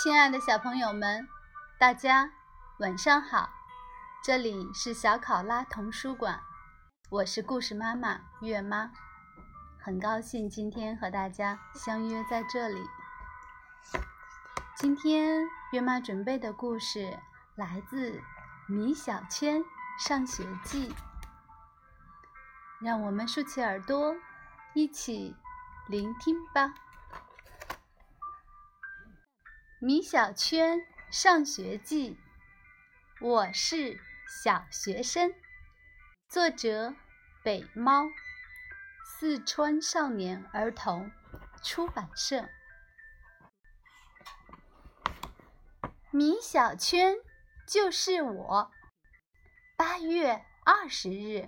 亲爱的小朋友们，大家晚上好！这里是小考拉童书馆，我是故事妈妈月妈，很高兴今天和大家相约在这里。今天月妈准备的故事来自《米小圈上学记》，让我们竖起耳朵，一起聆听吧。米小圈上学记，我是小学生。作者：北猫，四川少年儿童出版社。米小圈就是我。八月二十日，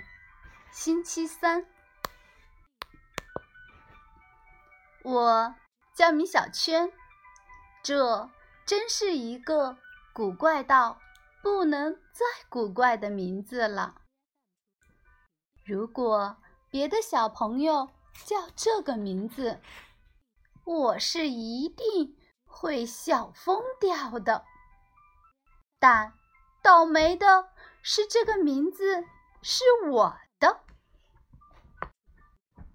星期三。我叫米小圈。这真是一个古怪到不能再古怪的名字了。如果别的小朋友叫这个名字，我是一定会笑疯掉的。但倒霉的是，这个名字是我的。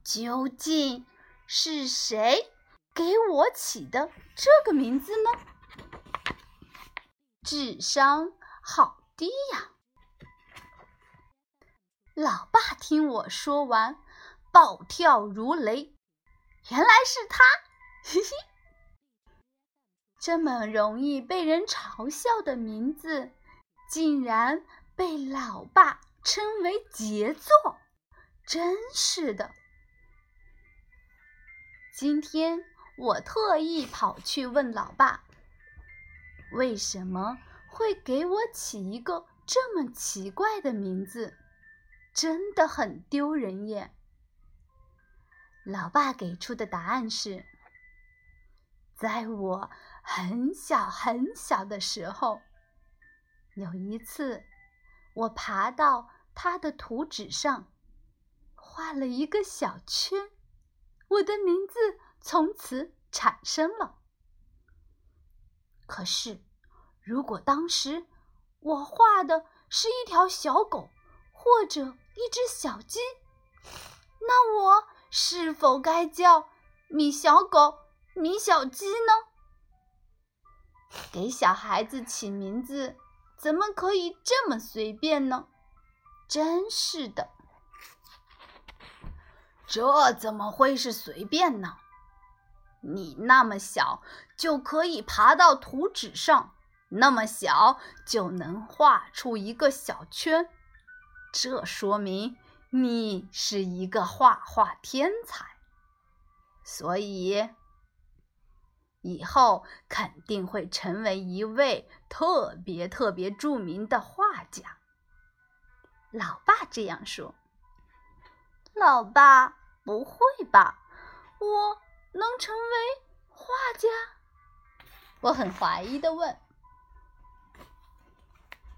究竟是谁？给我起的这个名字呢？智商好低呀！老爸听我说完，暴跳如雷。原来是他，嘿嘿！这么容易被人嘲笑的名字，竟然被老爸称为杰作，真是的！今天。我特意跑去问老爸：“为什么会给我起一个这么奇怪的名字？真的很丢人耶！”老爸给出的答案是：在我很小很小的时候，有一次，我爬到他的图纸上，画了一个小圈，我的名字。从此产生了。可是，如果当时我画的是一条小狗或者一只小鸡，那我是否该叫米小狗、米小鸡呢？给小孩子起名字怎么可以这么随便呢？真是的，这怎么会是随便呢？你那么小就可以爬到图纸上，那么小就能画出一个小圈，这说明你是一个画画天才，所以以后肯定会成为一位特别特别著名的画家。老爸这样说。老爸，不会吧？我。能成为画家？我很怀疑的问。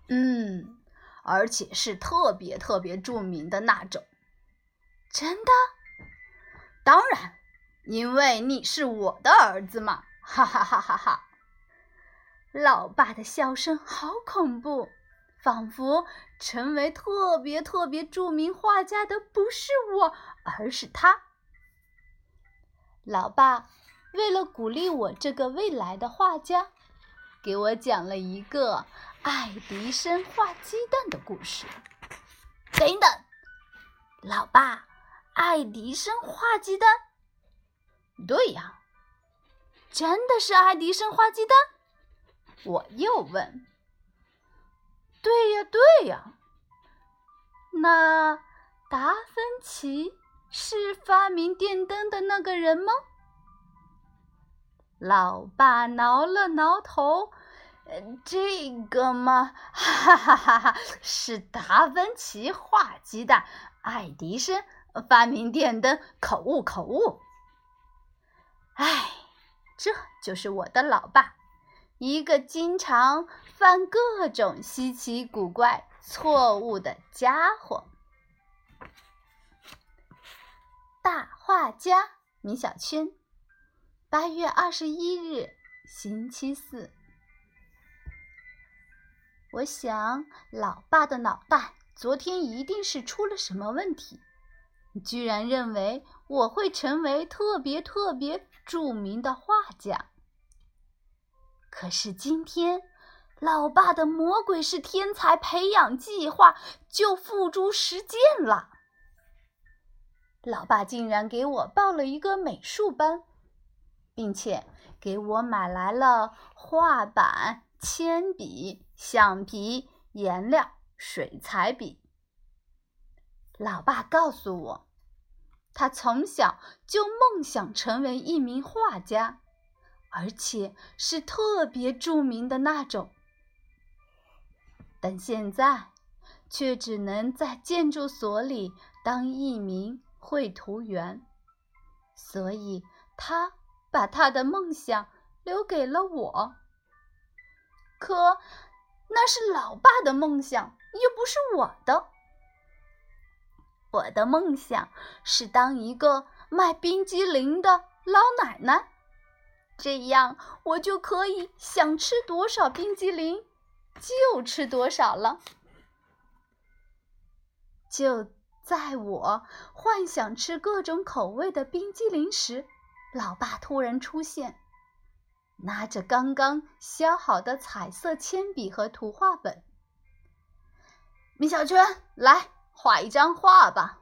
嗯，而且是特别特别著名的那种。真的？当然，因为你是我的儿子嘛！哈哈哈哈哈！老爸的笑声好恐怖，仿佛成为特别特别著名画家的不是我，而是他。老爸为了鼓励我这个未来的画家，给我讲了一个爱迪生画鸡蛋的故事。等等，老爸，爱迪生画鸡蛋？对呀，真的是爱迪生画鸡蛋？我又问。对呀，对呀。那达芬奇？是发明电灯的那个人吗？老爸挠了挠头，这个嘛，哈哈哈哈，是达芬奇画鸡蛋，爱迪生发明电灯，口误口误。哎，这就是我的老爸，一个经常犯各种稀奇古怪错误的家伙。家米小圈，八月二十一日，星期四。我想，老爸的脑袋昨天一定是出了什么问题，居然认为我会成为特别特别著名的画家。可是今天，老爸的魔鬼式天才培养计划就付诸实践了。老爸竟然给我报了一个美术班，并且给我买来了画板、铅笔、橡皮、颜料、水彩笔。老爸告诉我，他从小就梦想成为一名画家，而且是特别著名的那种。但现在，却只能在建筑所里当一名。绘图员，所以他把他的梦想留给了我。可那是老爸的梦想，又不是我的。我的梦想是当一个卖冰激凌的老奶奶，这样我就可以想吃多少冰激凌就吃多少了。就。在我幻想吃各种口味的冰激凌时，老爸突然出现，拿着刚刚削好的彩色铅笔和图画本。米小圈，来画一张画吧。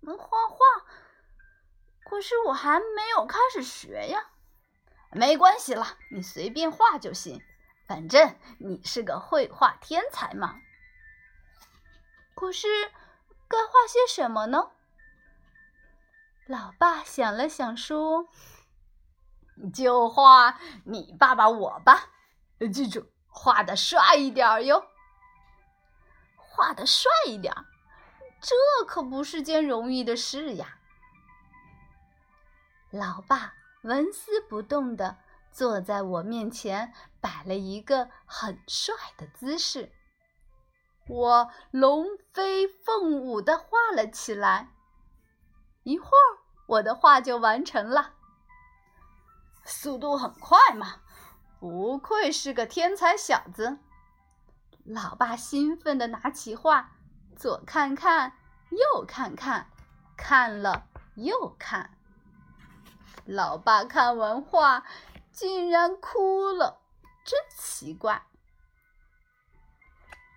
能画画，可是我还没有开始学呀。没关系了，你随便画就行，反正你是个绘画天才嘛。可是。该画些什么呢？老爸想了想，说：“就画你爸爸我吧，记住，画的帅一点哟。画的帅一点，这可不是件容易的事呀。”老爸纹丝不动的坐在我面前，摆了一个很帅的姿势。我龙飞凤舞的画了起来，一会儿我的画就完成了，速度很快嘛，不愧是个天才小子。老爸兴奋地拿起画，左看看，右看看，看了又看。老爸看完画，竟然哭了，真奇怪。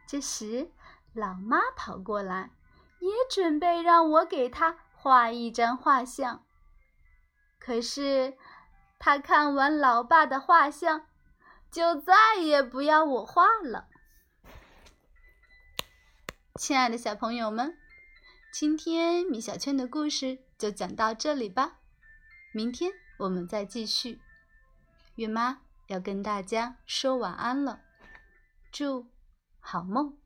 这时，老妈跑过来，也准备让我给她画一张画像。可是，她看完老爸的画像，就再也不要我画了。亲爱的小朋友们，今天米小圈的故事就讲到这里吧，明天我们再继续。月妈要跟大家说晚安了，祝。好梦。